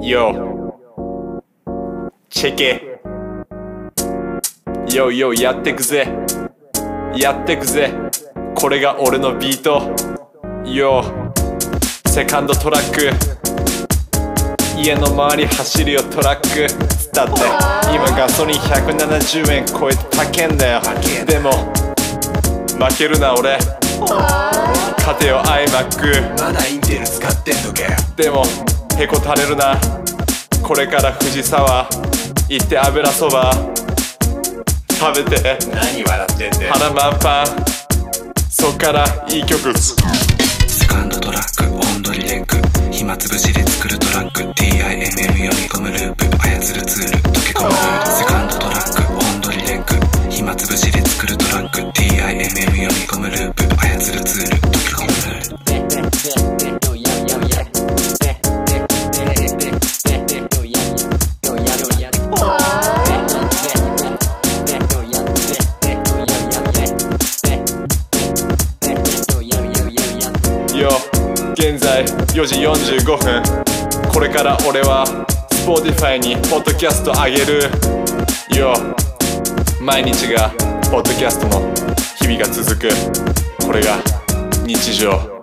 よチェケよよやってくぜやってくぜこれが俺のビートよセカンドトラック家の周り走るよトラックだって今ガソリン170円超えて高えんだよでも負けるな俺勝てよ iMac. まだインテル使ってんのかよでもへこたれるな。これから藤沢行って油そば食べて。何笑ってんだよ。腹満パンそっからいい曲。セカンドトラックオンドリレンク。暇つぶしで作るトラック。TIMM 読み込むループ。操るツール。溶け込むルールセカンドトラックオンドリレンク。暇つぶしで作るトラック。TIMM 読み込むループ。操るツール。溶け込むルールよ。現在4時45分。これから俺は Spotify にポッドキャストあげる。よ。毎日がポッドキャストの日々が続く。これが日常。